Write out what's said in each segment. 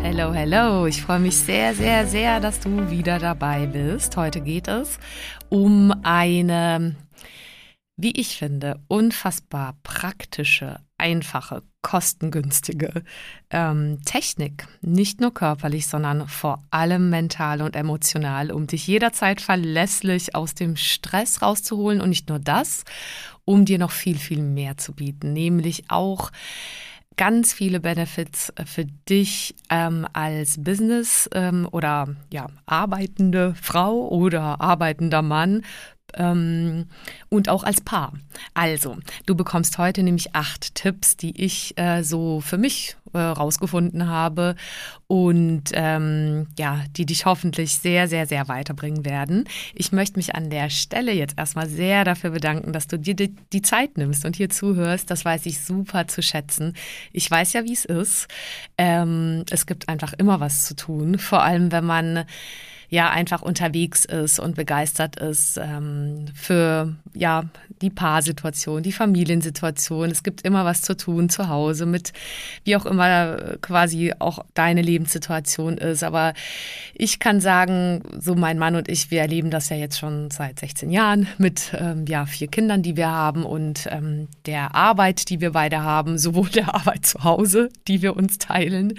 Hello, hello. Ich freue mich sehr, sehr, sehr, dass du wieder dabei bist. Heute geht es um eine, wie ich finde, unfassbar praktische, einfache, kostengünstige ähm, Technik. Nicht nur körperlich, sondern vor allem mental und emotional, um dich jederzeit verlässlich aus dem Stress rauszuholen. Und nicht nur das, um dir noch viel, viel mehr zu bieten, nämlich auch ganz viele Benefits äh, für dich ähm, als Business ähm, oder ja, arbeitende Frau oder arbeitender Mann ähm, und auch als Paar. Also, du bekommst heute nämlich acht Tipps, die ich äh, so für mich äh, rausgefunden habe und ähm, ja, die dich hoffentlich sehr, sehr, sehr weiterbringen werden. Ich möchte mich an der Stelle jetzt erstmal sehr dafür bedanken, dass du dir die, die Zeit nimmst und hier zuhörst. Das weiß ich super zu schätzen. Ich weiß ja, wie es ist. Ähm, es gibt einfach immer was zu tun, vor allem wenn man ja einfach unterwegs ist und begeistert ist ähm, für ja die Paarsituation, die Familiensituation. Es gibt immer was zu tun zu Hause mit wie auch immer quasi auch deine Lebenssituation ist. Aber ich kann sagen, so mein Mann und ich, wir erleben das ja jetzt schon seit 16 Jahren mit ähm, ja vier Kindern, die wir haben und ähm, der Arbeit, die wir beide haben, sowohl der Arbeit zu Hause, die wir uns teilen,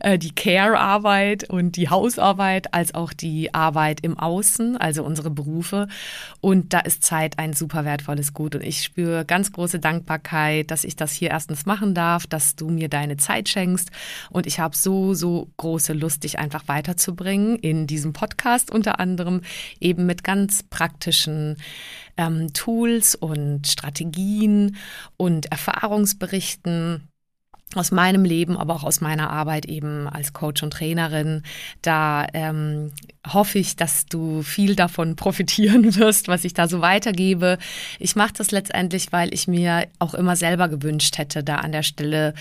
äh, die Care-Arbeit und die Hausarbeit, als auch die Arbeit im Außen, also unsere Berufe. Und da ist Zeit ein super wertvolles Gut. Und ich spüre ganz große Dankbarkeit, dass ich das hier erstens machen darf, dass du mir deine Zeit schenkst. Und ich habe so, so große Lust, dich einfach weiterzubringen in diesem Podcast unter anderem eben mit ganz praktischen ähm, Tools und Strategien und Erfahrungsberichten aus meinem Leben, aber auch aus meiner Arbeit eben als Coach und Trainerin. Da ähm, hoffe ich, dass du viel davon profitieren wirst, was ich da so weitergebe. Ich mache das letztendlich, weil ich mir auch immer selber gewünscht hätte, da an der Stelle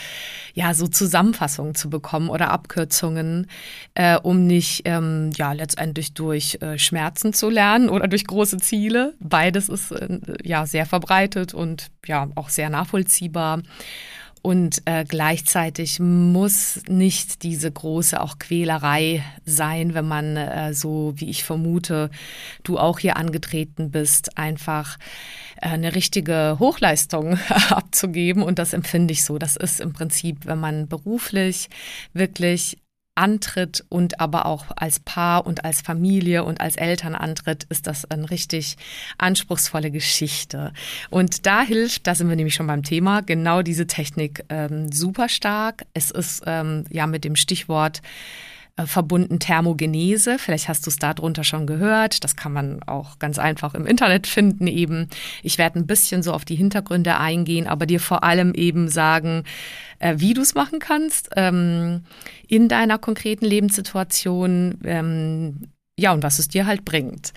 ja so Zusammenfassungen zu bekommen oder Abkürzungen, äh, um nicht ähm, ja letztendlich durch äh, Schmerzen zu lernen oder durch große Ziele. Beides ist äh, ja sehr verbreitet und ja auch sehr nachvollziehbar. Und äh, gleichzeitig muss nicht diese große auch Quälerei sein, wenn man äh, so, wie ich vermute, du auch hier angetreten bist, einfach äh, eine richtige Hochleistung abzugeben. Und das empfinde ich so. Das ist im Prinzip, wenn man beruflich wirklich antritt und aber auch als Paar und als Familie und als Eltern antritt, ist das eine richtig anspruchsvolle Geschichte. Und da hilft, da sind wir nämlich schon beim Thema, genau diese Technik ähm, super stark. Es ist ähm, ja mit dem Stichwort äh, verbunden Thermogenese. Vielleicht hast du es darunter schon gehört. Das kann man auch ganz einfach im Internet finden eben. Ich werde ein bisschen so auf die Hintergründe eingehen, aber dir vor allem eben sagen, äh, wie du es machen kannst ähm, in deiner konkreten Lebenssituation. Ähm, ja, und was es dir halt bringt.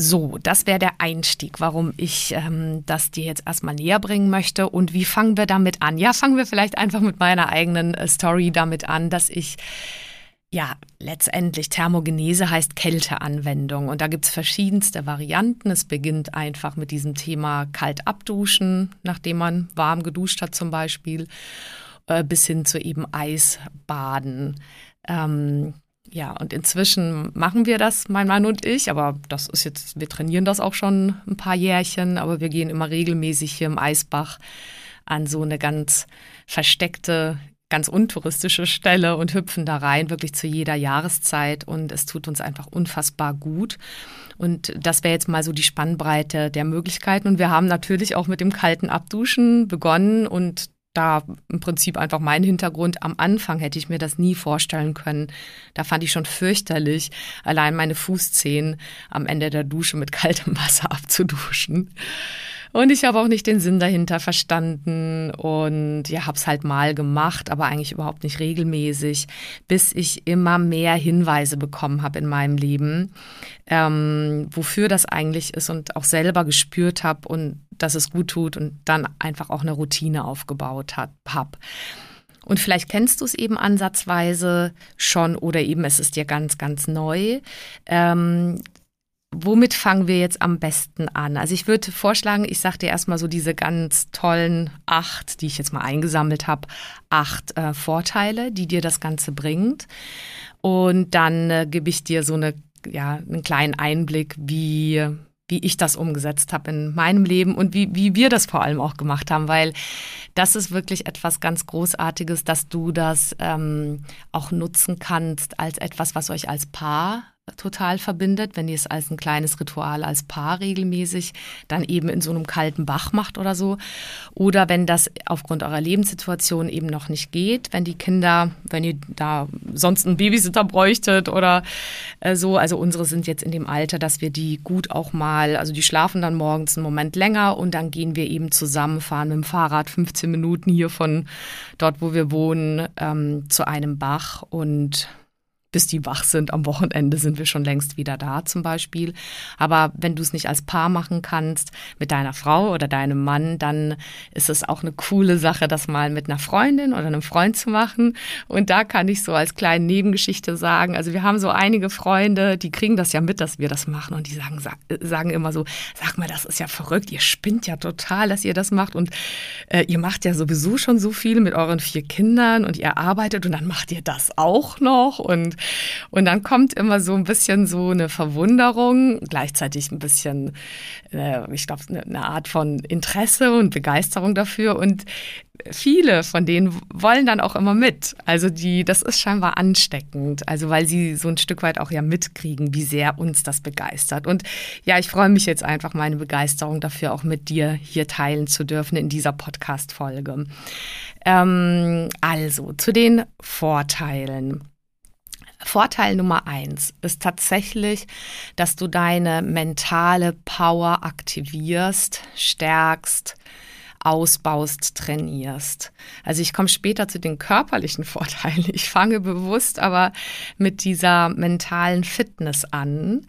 So, das wäre der Einstieg, warum ich ähm, das dir jetzt erstmal näher bringen möchte. Und wie fangen wir damit an? Ja, fangen wir vielleicht einfach mit meiner eigenen äh, Story damit an, dass ich ja, letztendlich Thermogenese heißt Kälteanwendung und da gibt es verschiedenste Varianten. Es beginnt einfach mit diesem Thema kalt abduschen, nachdem man warm geduscht hat zum Beispiel, äh, bis hin zu eben Eisbaden. Ähm, ja, und inzwischen machen wir das, mein Mann und ich, aber das ist jetzt, wir trainieren das auch schon ein paar Jährchen, aber wir gehen immer regelmäßig hier im Eisbach an so eine ganz versteckte, ganz untouristische Stelle und hüpfen da rein, wirklich zu jeder Jahreszeit und es tut uns einfach unfassbar gut. Und das wäre jetzt mal so die Spannbreite der Möglichkeiten. Und wir haben natürlich auch mit dem kalten Abduschen begonnen und da im Prinzip einfach mein Hintergrund. Am Anfang hätte ich mir das nie vorstellen können. Da fand ich schon fürchterlich, allein meine Fußzehen am Ende der Dusche mit kaltem Wasser abzuduschen. Und ich habe auch nicht den Sinn dahinter verstanden und ja, habe es halt mal gemacht, aber eigentlich überhaupt nicht regelmäßig, bis ich immer mehr Hinweise bekommen habe in meinem Leben, ähm, wofür das eigentlich ist und auch selber gespürt habe und dass es gut tut und dann einfach auch eine Routine aufgebaut habe. Und vielleicht kennst du es eben ansatzweise schon oder eben es ist dir ganz, ganz neu. Ähm, womit fangen wir jetzt am besten an? Also ich würde vorschlagen, ich sage dir erstmal so diese ganz tollen acht, die ich jetzt mal eingesammelt habe, acht äh, Vorteile, die dir das Ganze bringt. Und dann äh, gebe ich dir so eine, ja, einen kleinen Einblick, wie wie ich das umgesetzt habe in meinem Leben und wie, wie wir das vor allem auch gemacht haben, weil das ist wirklich etwas ganz Großartiges, dass du das ähm, auch nutzen kannst als etwas, was euch als Paar total verbindet, wenn ihr es als ein kleines Ritual als Paar regelmäßig dann eben in so einem kalten Bach macht oder so. Oder wenn das aufgrund eurer Lebenssituation eben noch nicht geht, wenn die Kinder, wenn ihr da sonst einen Babysitter bräuchtet oder äh, so. Also unsere sind jetzt in dem Alter, dass wir die gut auch mal, also die schlafen dann morgens einen Moment länger und dann gehen wir eben zusammen, fahren mit dem Fahrrad 15 Minuten hier von dort, wo wir wohnen, ähm, zu einem Bach und bis die wach sind. Am Wochenende sind wir schon längst wieder da zum Beispiel. Aber wenn du es nicht als Paar machen kannst mit deiner Frau oder deinem Mann, dann ist es auch eine coole Sache, das mal mit einer Freundin oder einem Freund zu machen. Und da kann ich so als kleine Nebengeschichte sagen, also wir haben so einige Freunde, die kriegen das ja mit, dass wir das machen und die sagen, sagen immer so, sag mal, das ist ja verrückt, ihr spinnt ja total, dass ihr das macht und äh, ihr macht ja sowieso schon so viel mit euren vier Kindern und ihr arbeitet und dann macht ihr das auch noch und und dann kommt immer so ein bisschen so eine Verwunderung, gleichzeitig ein bisschen, äh, ich glaube, eine Art von Interesse und Begeisterung dafür. Und viele von denen wollen dann auch immer mit. Also die, das ist scheinbar ansteckend. Also weil sie so ein Stück weit auch ja mitkriegen, wie sehr uns das begeistert. Und ja, ich freue mich jetzt einfach, meine Begeisterung dafür auch mit dir hier teilen zu dürfen in dieser Podcast-Folge. Ähm, also zu den Vorteilen. Vorteil Nummer eins ist tatsächlich, dass du deine mentale Power aktivierst, stärkst, ausbaust, trainierst. Also ich komme später zu den körperlichen Vorteilen. Ich fange bewusst aber mit dieser mentalen Fitness an.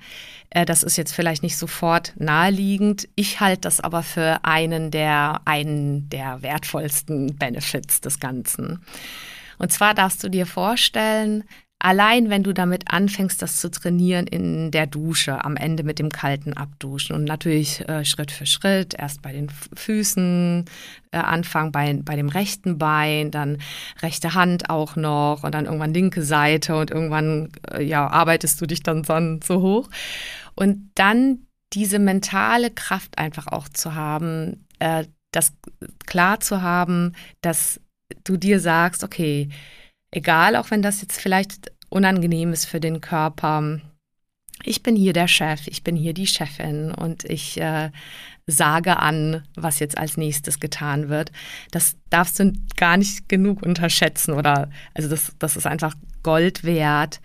Äh, das ist jetzt vielleicht nicht sofort naheliegend. Ich halte das aber für einen der, einen der wertvollsten Benefits des Ganzen. Und zwar darfst du dir vorstellen, Allein wenn du damit anfängst, das zu trainieren in der Dusche, am Ende mit dem kalten Abduschen und natürlich äh, Schritt für Schritt, erst bei den Füßen äh, anfangen, bei, bei dem rechten Bein, dann rechte Hand auch noch und dann irgendwann linke Seite und irgendwann äh, ja, arbeitest du dich dann so hoch. Und dann diese mentale Kraft einfach auch zu haben, äh, das klar zu haben, dass du dir sagst, okay, Egal, auch wenn das jetzt vielleicht unangenehm ist für den Körper. Ich bin hier der Chef, ich bin hier die Chefin und ich äh, sage an, was jetzt als nächstes getan wird. Das darfst du gar nicht genug unterschätzen oder also das, das ist einfach Gold wert,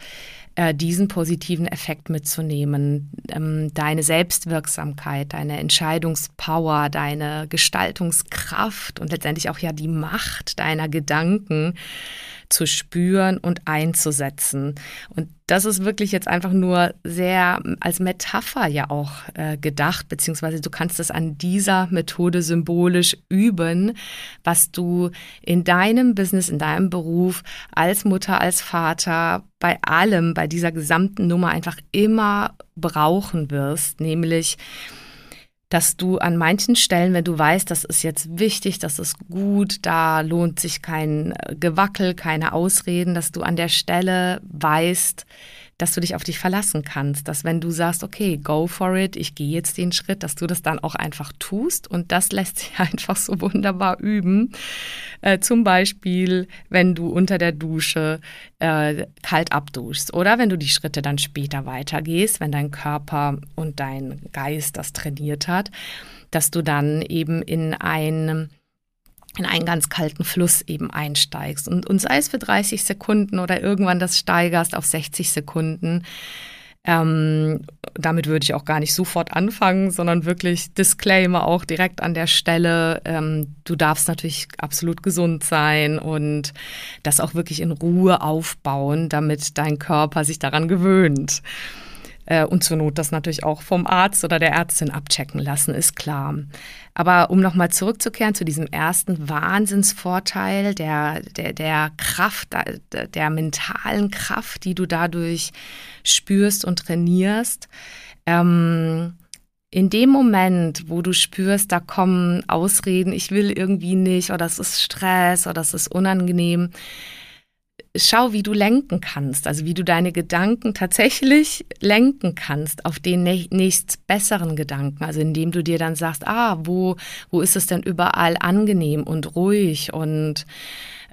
äh, diesen positiven Effekt mitzunehmen. Ähm, deine Selbstwirksamkeit, deine Entscheidungspower, deine Gestaltungskraft und letztendlich auch ja die Macht deiner Gedanken zu spüren und einzusetzen. Und das ist wirklich jetzt einfach nur sehr als Metapher ja auch äh, gedacht, beziehungsweise du kannst es an dieser Methode symbolisch üben, was du in deinem Business, in deinem Beruf als Mutter, als Vater, bei allem, bei dieser gesamten Nummer einfach immer brauchen wirst, nämlich dass du an manchen Stellen, wenn du weißt, das ist jetzt wichtig, das ist gut, da lohnt sich kein Gewackel, keine Ausreden, dass du an der Stelle weißt, dass du dich auf dich verlassen kannst, dass wenn du sagst, okay, go for it, ich gehe jetzt den Schritt, dass du das dann auch einfach tust und das lässt sich einfach so wunderbar üben. Äh, zum Beispiel, wenn du unter der Dusche äh, kalt abduschst oder wenn du die Schritte dann später weitergehst, wenn dein Körper und dein Geist das trainiert hat, dass du dann eben in einem in einen ganz kalten Fluss eben einsteigst und, und sei es für 30 Sekunden oder irgendwann das steigerst auf 60 Sekunden. Ähm, damit würde ich auch gar nicht sofort anfangen, sondern wirklich Disclaimer auch direkt an der Stelle. Ähm, du darfst natürlich absolut gesund sein und das auch wirklich in Ruhe aufbauen, damit dein Körper sich daran gewöhnt. Äh, und zur Not das natürlich auch vom Arzt oder der Ärztin abchecken lassen, ist klar. Aber um nochmal zurückzukehren zu diesem ersten Wahnsinnsvorteil der, der, der Kraft, der, der mentalen Kraft, die du dadurch spürst und trainierst. Ähm, in dem Moment, wo du spürst, da kommen Ausreden, ich will irgendwie nicht, oder es ist Stress, oder es ist unangenehm, schau, wie du lenken kannst, also wie du deine Gedanken tatsächlich lenken kannst auf den nächst besseren Gedanken, also indem du dir dann sagst, ah, wo, wo ist es denn überall angenehm und ruhig und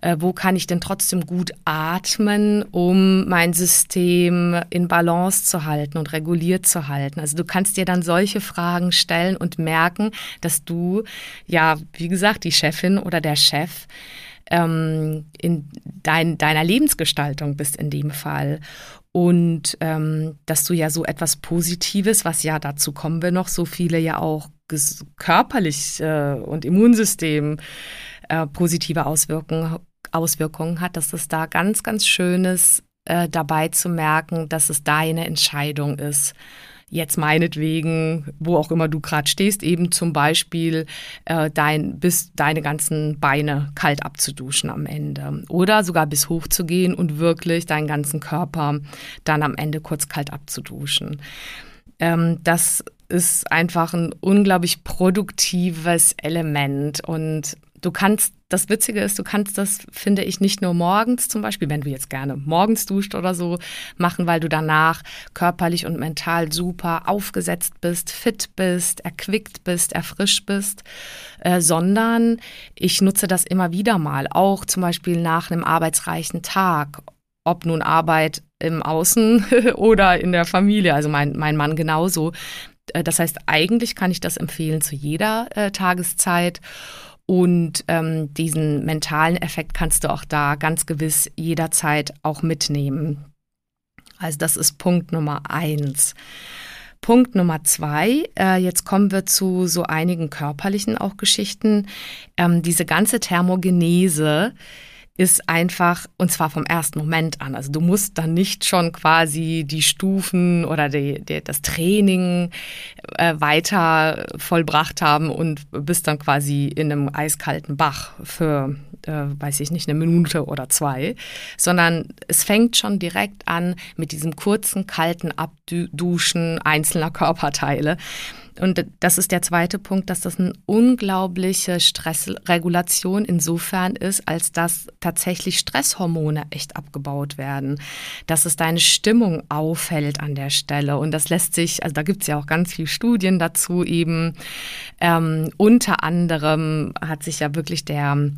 äh, wo kann ich denn trotzdem gut atmen, um mein System in Balance zu halten und reguliert zu halten. Also du kannst dir dann solche Fragen stellen und merken, dass du, ja, wie gesagt, die Chefin oder der Chef ähm, in dein, deiner Lebensgestaltung bist in dem Fall. Und ähm, dass du ja so etwas Positives, was ja dazu kommen wir noch, so viele ja auch körperlich äh, und Immunsystem äh, positive Auswirkungen, Auswirkungen hat, dass es da ganz, ganz Schönes äh, dabei zu merken, dass es deine Entscheidung ist jetzt meinetwegen, wo auch immer du gerade stehst, eben zum Beispiel äh, dein, bis deine ganzen Beine kalt abzuduschen am Ende. Oder sogar bis hoch zu gehen und wirklich deinen ganzen Körper dann am Ende kurz kalt abzuduschen. Ähm, das ist einfach ein unglaublich produktives Element und du kannst das Witzige ist, du kannst das, finde ich, nicht nur morgens zum Beispiel, wenn du jetzt gerne morgens duscht oder so, machen, weil du danach körperlich und mental super aufgesetzt bist, fit bist, erquickt bist, erfrischt bist, äh, sondern ich nutze das immer wieder mal, auch zum Beispiel nach einem arbeitsreichen Tag, ob nun Arbeit im Außen oder in der Familie, also mein, mein Mann genauso. Äh, das heißt, eigentlich kann ich das empfehlen zu jeder äh, Tageszeit. Und ähm, diesen mentalen Effekt kannst du auch da ganz gewiss jederzeit auch mitnehmen. Also das ist Punkt Nummer eins. Punkt Nummer zwei, äh, jetzt kommen wir zu so einigen körperlichen auch Geschichten. Ähm, diese ganze Thermogenese, ist einfach, und zwar vom ersten Moment an. Also du musst dann nicht schon quasi die Stufen oder die, die, das Training äh, weiter vollbracht haben und bist dann quasi in einem eiskalten Bach für, äh, weiß ich nicht, eine Minute oder zwei, sondern es fängt schon direkt an mit diesem kurzen, kalten Abduschen einzelner Körperteile. Und das ist der zweite Punkt, dass das eine unglaubliche Stressregulation insofern ist, als dass tatsächlich Stresshormone echt abgebaut werden, dass es deine Stimmung auffällt an der Stelle. Und das lässt sich, also da gibt es ja auch ganz viele Studien dazu eben. Ähm, unter anderem hat sich ja wirklich der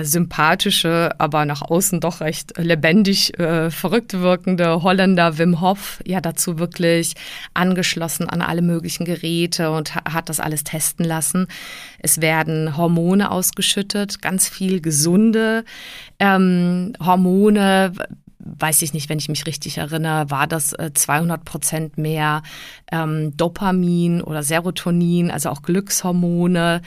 sympathische, aber nach außen doch recht lebendig äh, verrückt wirkende Holländer Wim Hof ja dazu wirklich angeschlossen an alle möglichen Geräte und ha hat das alles testen lassen. Es werden Hormone ausgeschüttet, ganz viel gesunde ähm, Hormone, weiß ich nicht, wenn ich mich richtig erinnere, war das 200 äh, Prozent mehr ähm, Dopamin oder Serotonin, also auch Glückshormone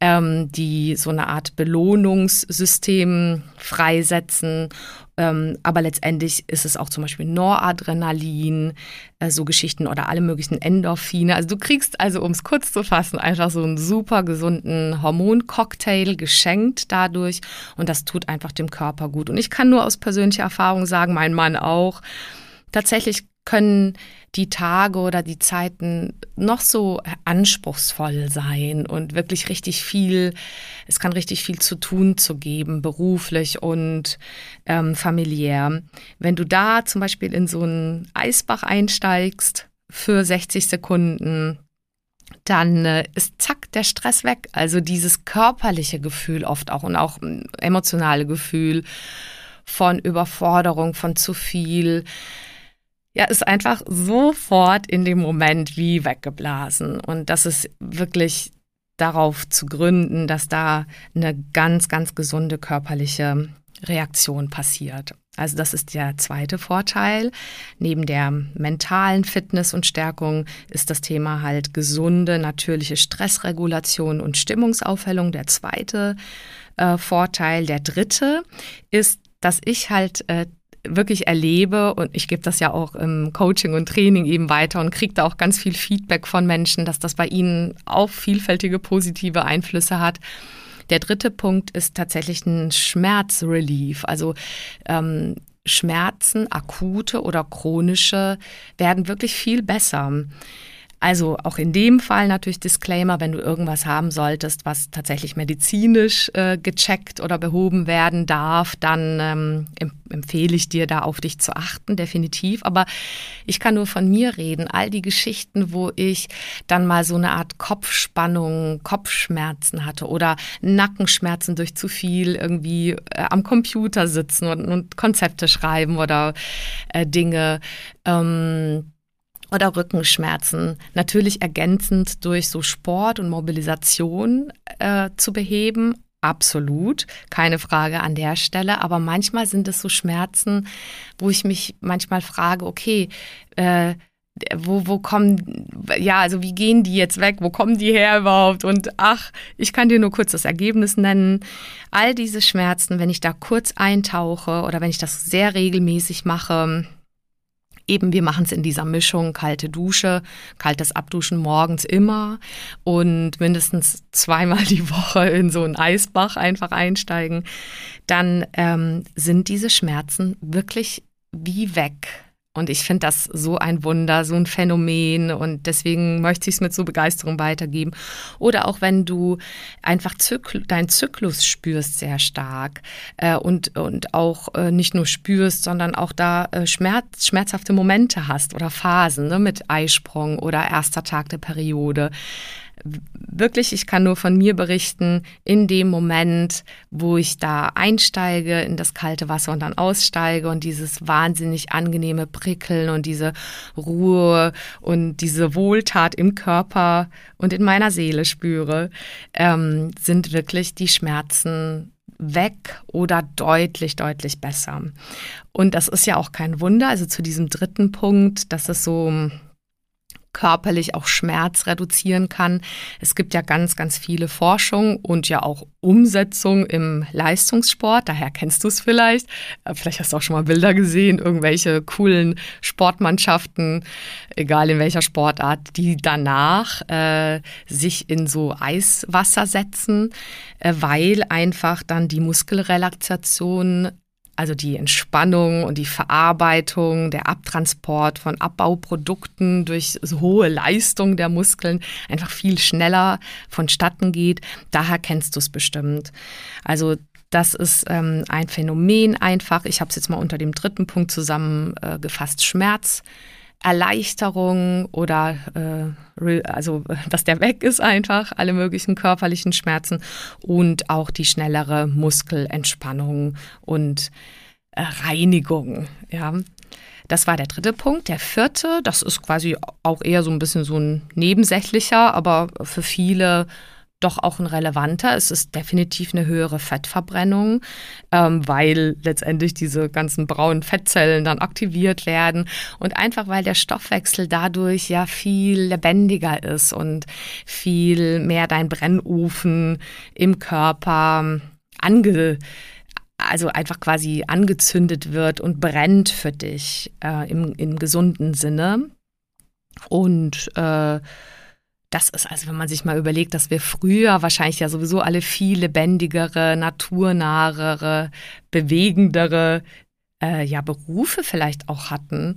ähm, die so eine Art Belohnungssystem freisetzen. Ähm, aber letztendlich ist es auch zum Beispiel Noradrenalin, äh, so Geschichten oder alle möglichen Endorphine. Also du kriegst also, um es kurz zu fassen, einfach so einen super gesunden Hormoncocktail geschenkt dadurch und das tut einfach dem Körper gut. Und ich kann nur aus persönlicher Erfahrung sagen, mein Mann auch, tatsächlich können die Tage oder die Zeiten noch so anspruchsvoll sein und wirklich richtig viel, es kann richtig viel zu tun zu geben, beruflich und ähm, familiär. Wenn du da zum Beispiel in so einen Eisbach einsteigst für 60 Sekunden, dann äh, ist zack der Stress weg. Also dieses körperliche Gefühl oft auch und auch ähm, emotionale Gefühl von Überforderung, von zu viel, ja, ist einfach sofort in dem Moment wie weggeblasen. Und das ist wirklich darauf zu gründen, dass da eine ganz, ganz gesunde körperliche Reaktion passiert. Also das ist der zweite Vorteil. Neben der mentalen Fitness und Stärkung ist das Thema halt gesunde, natürliche Stressregulation und Stimmungsaufhellung der zweite äh, Vorteil. Der dritte ist, dass ich halt äh, wirklich erlebe und ich gebe das ja auch im Coaching und Training eben weiter und kriege da auch ganz viel Feedback von Menschen, dass das bei ihnen auch vielfältige positive Einflüsse hat der dritte Punkt ist tatsächlich ein Schmerzrelief. Also ähm, Schmerzen, akute oder chronische, werden wirklich viel besser. Also auch in dem Fall natürlich Disclaimer, wenn du irgendwas haben solltest, was tatsächlich medizinisch äh, gecheckt oder behoben werden darf, dann ähm, empfehle ich dir da auf dich zu achten, definitiv. Aber ich kann nur von mir reden. All die Geschichten, wo ich dann mal so eine Art Kopfspannung, Kopfschmerzen hatte oder Nackenschmerzen durch zu viel irgendwie äh, am Computer sitzen und, und Konzepte schreiben oder äh, Dinge. Ähm, oder Rückenschmerzen natürlich ergänzend durch so Sport und Mobilisation äh, zu beheben. Absolut, keine Frage an der Stelle. Aber manchmal sind es so Schmerzen, wo ich mich manchmal frage, okay, äh, wo, wo kommen, ja, also wie gehen die jetzt weg? Wo kommen die her überhaupt? Und ach, ich kann dir nur kurz das Ergebnis nennen. All diese Schmerzen, wenn ich da kurz eintauche oder wenn ich das sehr regelmäßig mache, Eben, wir machen es in dieser Mischung kalte Dusche, kaltes Abduschen morgens immer und mindestens zweimal die Woche in so einen Eisbach einfach einsteigen. Dann ähm, sind diese Schmerzen wirklich wie weg. Und ich finde das so ein Wunder, so ein Phänomen und deswegen möchte ich es mit so Begeisterung weitergeben. Oder auch wenn du einfach Zykl deinen Zyklus spürst sehr stark äh, und, und auch äh, nicht nur spürst, sondern auch da äh, Schmerz, schmerzhafte Momente hast oder Phasen ne, mit Eisprung oder erster Tag der Periode wirklich, ich kann nur von mir berichten, in dem Moment, wo ich da einsteige in das kalte Wasser und dann aussteige und dieses wahnsinnig angenehme Prickeln und diese Ruhe und diese Wohltat im Körper und in meiner Seele spüre, ähm, sind wirklich die Schmerzen weg oder deutlich, deutlich besser. Und das ist ja auch kein Wunder. Also zu diesem dritten Punkt, dass es so körperlich auch Schmerz reduzieren kann. Es gibt ja ganz, ganz viele Forschung und ja auch Umsetzung im Leistungssport. Daher kennst du es vielleicht. Äh, vielleicht hast du auch schon mal Bilder gesehen, irgendwelche coolen Sportmannschaften, egal in welcher Sportart, die danach äh, sich in so Eiswasser setzen, äh, weil einfach dann die Muskelrelaxation also die Entspannung und die Verarbeitung, der Abtransport von Abbauprodukten durch hohe Leistung der Muskeln einfach viel schneller vonstatten geht. Daher kennst du es bestimmt. Also das ist ähm, ein Phänomen einfach. Ich habe es jetzt mal unter dem dritten Punkt zusammengefasst. Schmerz Erleichterung oder äh, also dass der weg ist einfach, alle möglichen körperlichen Schmerzen und auch die schnellere Muskelentspannung und äh, Reinigung. Ja. Das war der dritte Punkt. Der vierte, das ist quasi auch eher so ein bisschen so ein nebensächlicher, aber für viele doch auch ein relevanter. Es ist definitiv eine höhere Fettverbrennung, ähm, weil letztendlich diese ganzen braunen Fettzellen dann aktiviert werden und einfach weil der Stoffwechsel dadurch ja viel lebendiger ist und viel mehr dein Brennofen im Körper ange also einfach quasi angezündet wird und brennt für dich äh, im, im gesunden Sinne. Und äh, das ist also, wenn man sich mal überlegt, dass wir früher wahrscheinlich ja sowieso alle viel lebendigere, naturnahere, bewegendere äh, ja, Berufe vielleicht auch hatten,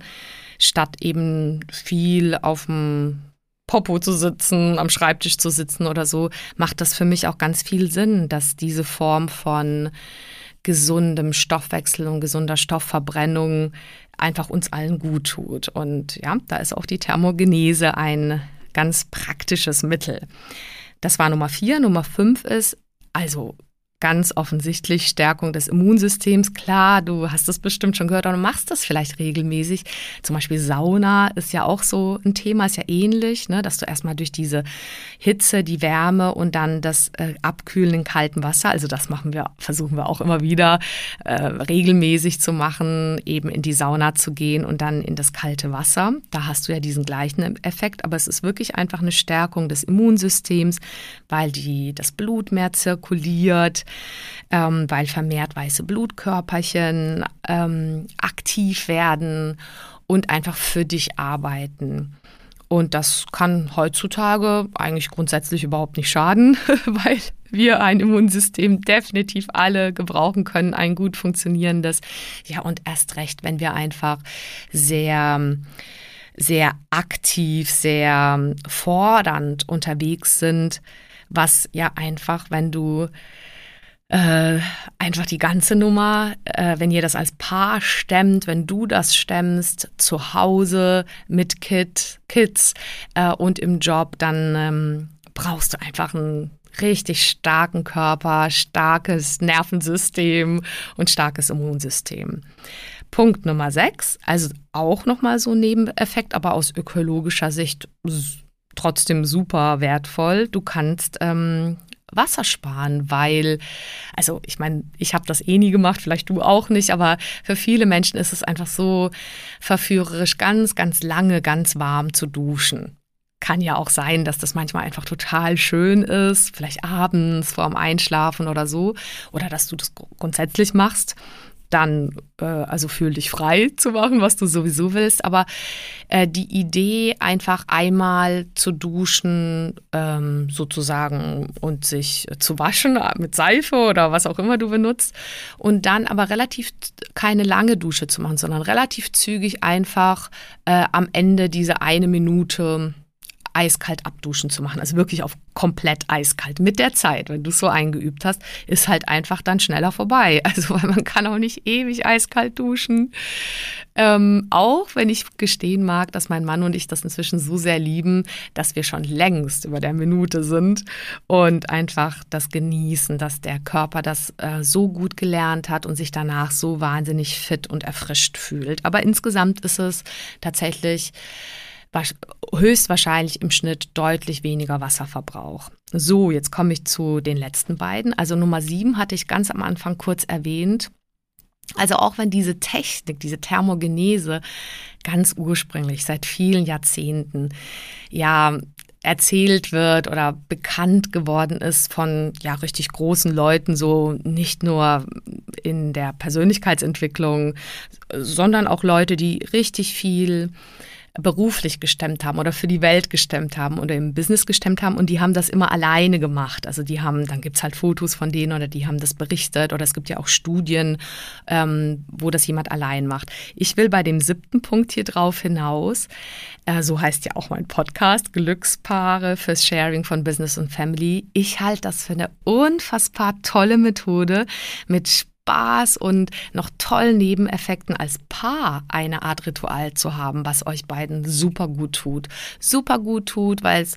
statt eben viel auf dem Popo zu sitzen, am Schreibtisch zu sitzen oder so, macht das für mich auch ganz viel Sinn, dass diese Form von gesundem Stoffwechsel und gesunder Stoffverbrennung einfach uns allen gut tut. Und ja, da ist auch die Thermogenese ein ganz praktisches Mittel. Das war Nummer vier. Nummer fünf ist, also ganz offensichtlich Stärkung des Immunsystems. Klar, du hast es bestimmt schon gehört, du machst das vielleicht regelmäßig. Zum Beispiel Sauna ist ja auch so ein Thema, ist ja ähnlich, ne? dass du erstmal durch diese Hitze, die Wärme und dann das äh, Abkühlen in kaltem Wasser, also das machen wir, versuchen wir auch immer wieder äh, regelmäßig zu machen, eben in die Sauna zu gehen und dann in das kalte Wasser. Da hast du ja diesen gleichen Effekt, aber es ist wirklich einfach eine Stärkung des Immunsystems, weil die, das Blut mehr zirkuliert ähm, weil vermehrt weiße Blutkörperchen ähm, aktiv werden und einfach für dich arbeiten. Und das kann heutzutage eigentlich grundsätzlich überhaupt nicht schaden, weil wir ein Immunsystem definitiv alle gebrauchen können, ein gut funktionierendes. Ja, und erst recht, wenn wir einfach sehr, sehr aktiv, sehr fordernd unterwegs sind, was ja einfach, wenn du äh, einfach die ganze Nummer, äh, wenn ihr das als Paar stemmt, wenn du das stemmst, zu Hause mit Kid, Kids äh, und im Job, dann ähm, brauchst du einfach einen richtig starken Körper, starkes Nervensystem und starkes Immunsystem. Punkt Nummer sechs, also auch nochmal so ein Nebeneffekt, aber aus ökologischer Sicht trotzdem super wertvoll. Du kannst ähm, Wasser sparen, weil, also ich meine, ich habe das eh nie gemacht, vielleicht du auch nicht, aber für viele Menschen ist es einfach so verführerisch, ganz, ganz lange, ganz warm zu duschen. Kann ja auch sein, dass das manchmal einfach total schön ist, vielleicht abends vorm Einschlafen oder so, oder dass du das grundsätzlich machst dann äh, also fühl dich frei zu machen, was du sowieso willst. Aber äh, die Idee, einfach einmal zu duschen, ähm, sozusagen, und sich zu waschen mit Seife oder was auch immer du benutzt, und dann aber relativ keine lange Dusche zu machen, sondern relativ zügig einfach äh, am Ende diese eine Minute eiskalt abduschen zu machen. Also wirklich auf komplett eiskalt. Mit der Zeit, wenn du es so eingeübt hast, ist halt einfach dann schneller vorbei. Also weil man kann auch nicht ewig eiskalt duschen. Ähm, auch wenn ich gestehen mag, dass mein Mann und ich das inzwischen so sehr lieben, dass wir schon längst über der Minute sind und einfach das genießen, dass der Körper das äh, so gut gelernt hat und sich danach so wahnsinnig fit und erfrischt fühlt. Aber insgesamt ist es tatsächlich höchstwahrscheinlich im Schnitt deutlich weniger Wasserverbrauch. So, jetzt komme ich zu den letzten beiden. Also Nummer sieben hatte ich ganz am Anfang kurz erwähnt. Also auch wenn diese Technik, diese Thermogenese ganz ursprünglich seit vielen Jahrzehnten ja erzählt wird oder bekannt geworden ist von ja richtig großen Leuten, so nicht nur in der Persönlichkeitsentwicklung, sondern auch Leute, die richtig viel beruflich gestemmt haben oder für die Welt gestemmt haben oder im Business gestemmt haben und die haben das immer alleine gemacht. Also die haben, dann gibt's halt Fotos von denen oder die haben das berichtet oder es gibt ja auch Studien, ähm, wo das jemand allein macht. Ich will bei dem siebten Punkt hier drauf hinaus, äh, so heißt ja auch mein Podcast, Glückspaare fürs Sharing von Business und Family. Ich halte das für eine unfassbar tolle Methode mit Spaß und noch tollen Nebeneffekten als Paar eine Art Ritual zu haben, was euch beiden super gut tut. Super gut tut, weil es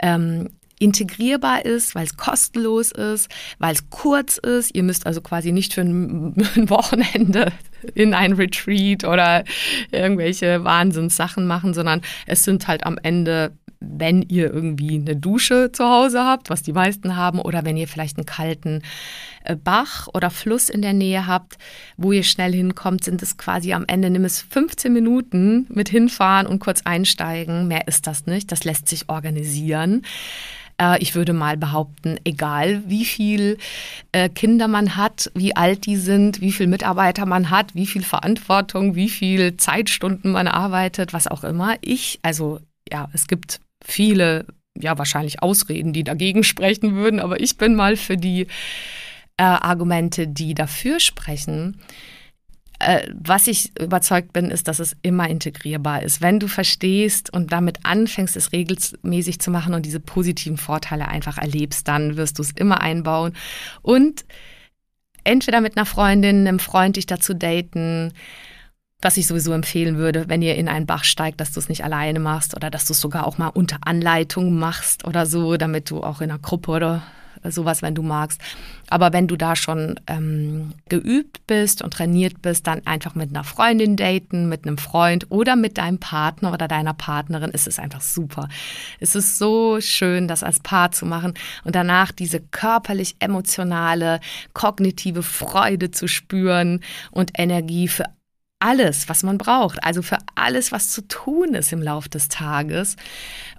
ähm, integrierbar ist, weil es kostenlos ist, weil es kurz ist. Ihr müsst also quasi nicht für ein, ein Wochenende in ein Retreat oder irgendwelche Wahnsinnssachen machen, sondern es sind halt am Ende wenn ihr irgendwie eine Dusche zu Hause habt, was die meisten haben, oder wenn ihr vielleicht einen kalten äh, Bach oder Fluss in der Nähe habt, wo ihr schnell hinkommt, sind es quasi am Ende, nimm es 15 Minuten mit hinfahren und kurz einsteigen. Mehr ist das nicht. Das lässt sich organisieren. Äh, ich würde mal behaupten, egal wie viel äh, Kinder man hat, wie alt die sind, wie viel Mitarbeiter man hat, wie viel Verantwortung, wie viel Zeitstunden man arbeitet, was auch immer. Ich, also ja, es gibt viele, ja, wahrscheinlich Ausreden, die dagegen sprechen würden, aber ich bin mal für die äh, Argumente, die dafür sprechen. Äh, was ich überzeugt bin, ist, dass es immer integrierbar ist. Wenn du verstehst und damit anfängst, es regelmäßig zu machen und diese positiven Vorteile einfach erlebst, dann wirst du es immer einbauen und entweder mit einer Freundin, einem Freund dich dazu daten, was ich sowieso empfehlen würde, wenn ihr in einen Bach steigt, dass du es nicht alleine machst oder dass du es sogar auch mal unter Anleitung machst oder so, damit du auch in einer Gruppe oder sowas, wenn du magst. Aber wenn du da schon ähm, geübt bist und trainiert bist, dann einfach mit einer Freundin daten, mit einem Freund oder mit deinem Partner oder deiner Partnerin, ist es einfach super. Es ist so schön, das als Paar zu machen und danach diese körperlich emotionale, kognitive Freude zu spüren und Energie für alles, was man braucht, also für alles, was zu tun ist im Laufe des Tages.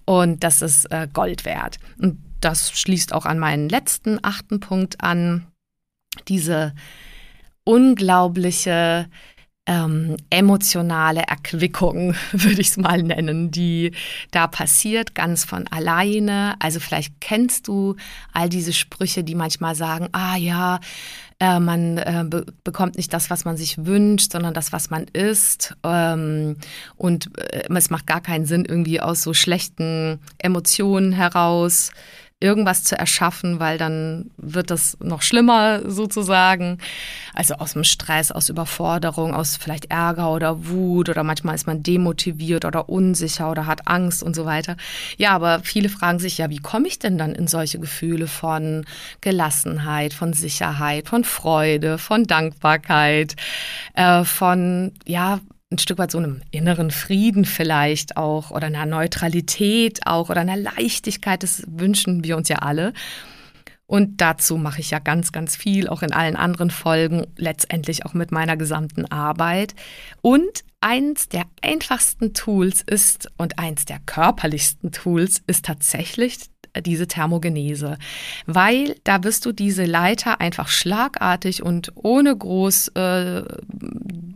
Und das ist äh, Gold wert. Und das schließt auch an meinen letzten achten Punkt an. Diese unglaubliche ähm, emotionale Erquickung, würde ich es mal nennen, die da passiert, ganz von alleine. Also vielleicht kennst du all diese Sprüche, die manchmal sagen, ah ja, äh, man äh, be bekommt nicht das, was man sich wünscht, sondern das, was man ist. Ähm, und äh, es macht gar keinen Sinn, irgendwie aus so schlechten Emotionen heraus irgendwas zu erschaffen, weil dann wird das noch schlimmer sozusagen. Also aus dem Stress, aus Überforderung, aus vielleicht Ärger oder Wut oder manchmal ist man demotiviert oder unsicher oder hat Angst und so weiter. Ja, aber viele fragen sich ja, wie komme ich denn dann in solche Gefühle von Gelassenheit, von Sicherheit, von Freude, von Dankbarkeit, äh, von ja ein Stück weit so einem inneren Frieden vielleicht auch oder einer Neutralität auch oder einer Leichtigkeit, das wünschen wir uns ja alle. Und dazu mache ich ja ganz, ganz viel, auch in allen anderen Folgen, letztendlich auch mit meiner gesamten Arbeit. Und eins der einfachsten Tools ist und eins der körperlichsten Tools ist tatsächlich diese Thermogenese, weil da wirst du diese Leiter einfach schlagartig und ohne groß äh,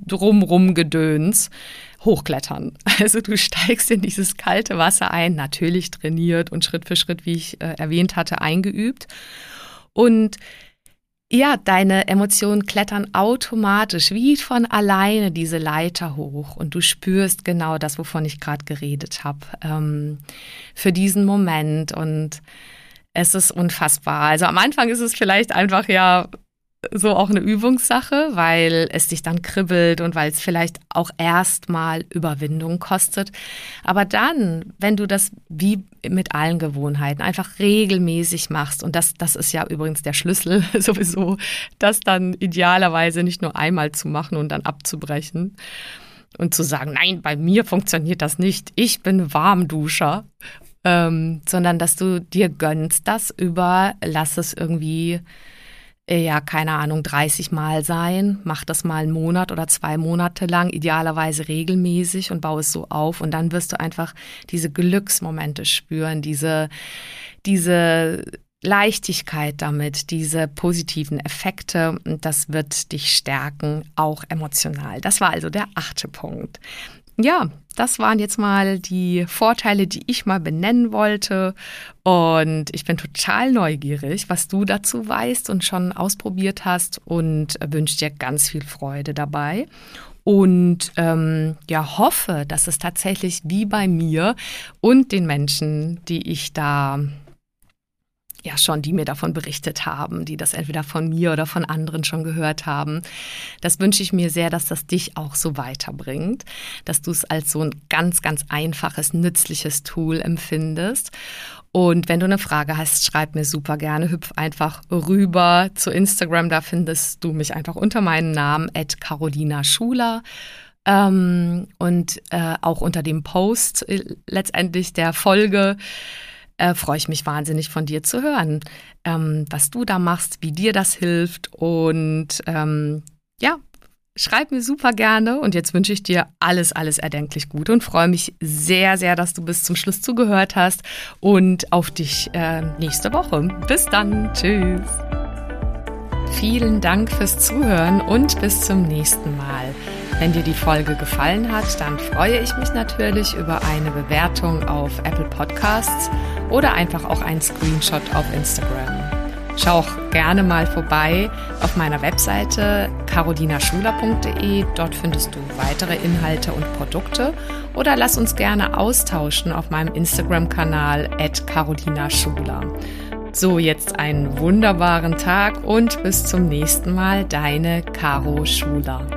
drumrum Gedöns hochklettern. Also du steigst in dieses kalte Wasser ein, natürlich trainiert und Schritt für Schritt, wie ich äh, erwähnt hatte, eingeübt. Und ja, deine Emotionen klettern automatisch wie von alleine diese Leiter hoch und du spürst genau das, wovon ich gerade geredet habe, ähm, für diesen Moment und es ist unfassbar. Also am Anfang ist es vielleicht einfach ja so auch eine Übungssache, weil es dich dann kribbelt und weil es vielleicht auch erstmal Überwindung kostet. Aber dann, wenn du das wie mit allen Gewohnheiten einfach regelmäßig machst, und das, das ist ja übrigens der Schlüssel sowieso, das dann idealerweise nicht nur einmal zu machen und dann abzubrechen und zu sagen, nein, bei mir funktioniert das nicht, ich bin Warmduscher, ähm, sondern dass du dir gönnst das über, lass es irgendwie ja, keine Ahnung, 30 Mal sein, mach das mal einen Monat oder zwei Monate lang, idealerweise regelmäßig und baue es so auf und dann wirst du einfach diese Glücksmomente spüren, diese, diese Leichtigkeit damit, diese positiven Effekte und das wird dich stärken, auch emotional. Das war also der achte Punkt. Ja, das waren jetzt mal die Vorteile, die ich mal benennen wollte. Und ich bin total neugierig, was du dazu weißt und schon ausprobiert hast und wünsche dir ganz viel Freude dabei. Und ähm, ja, hoffe, dass es tatsächlich wie bei mir und den Menschen, die ich da ja schon, die mir davon berichtet haben, die das entweder von mir oder von anderen schon gehört haben. Das wünsche ich mir sehr, dass das dich auch so weiterbringt, dass du es als so ein ganz, ganz einfaches, nützliches Tool empfindest. Und wenn du eine Frage hast, schreib mir super gerne. Hüpf einfach rüber zu Instagram. Da findest du mich einfach unter meinem Namen, at Carolina Schuler. Ähm, und äh, auch unter dem Post äh, letztendlich der Folge äh, freue ich mich wahnsinnig von dir zu hören, ähm, was du da machst, wie dir das hilft und ähm, ja, schreib mir super gerne und jetzt wünsche ich dir alles, alles erdenklich gut und freue mich sehr, sehr, dass du bis zum Schluss zugehört hast und auf dich äh, nächste Woche. Bis dann, tschüss. Vielen Dank fürs Zuhören und bis zum nächsten Mal. Wenn dir die Folge gefallen hat, dann freue ich mich natürlich über eine Bewertung auf Apple Podcasts oder einfach auch einen Screenshot auf Instagram. Schau auch gerne mal vorbei auf meiner Webseite carolinaschuler.de. Dort findest du weitere Inhalte und Produkte. Oder lass uns gerne austauschen auf meinem Instagram-Kanal at carolinaschuler. So, jetzt einen wunderbaren Tag und bis zum nächsten Mal, deine Caro Schuler.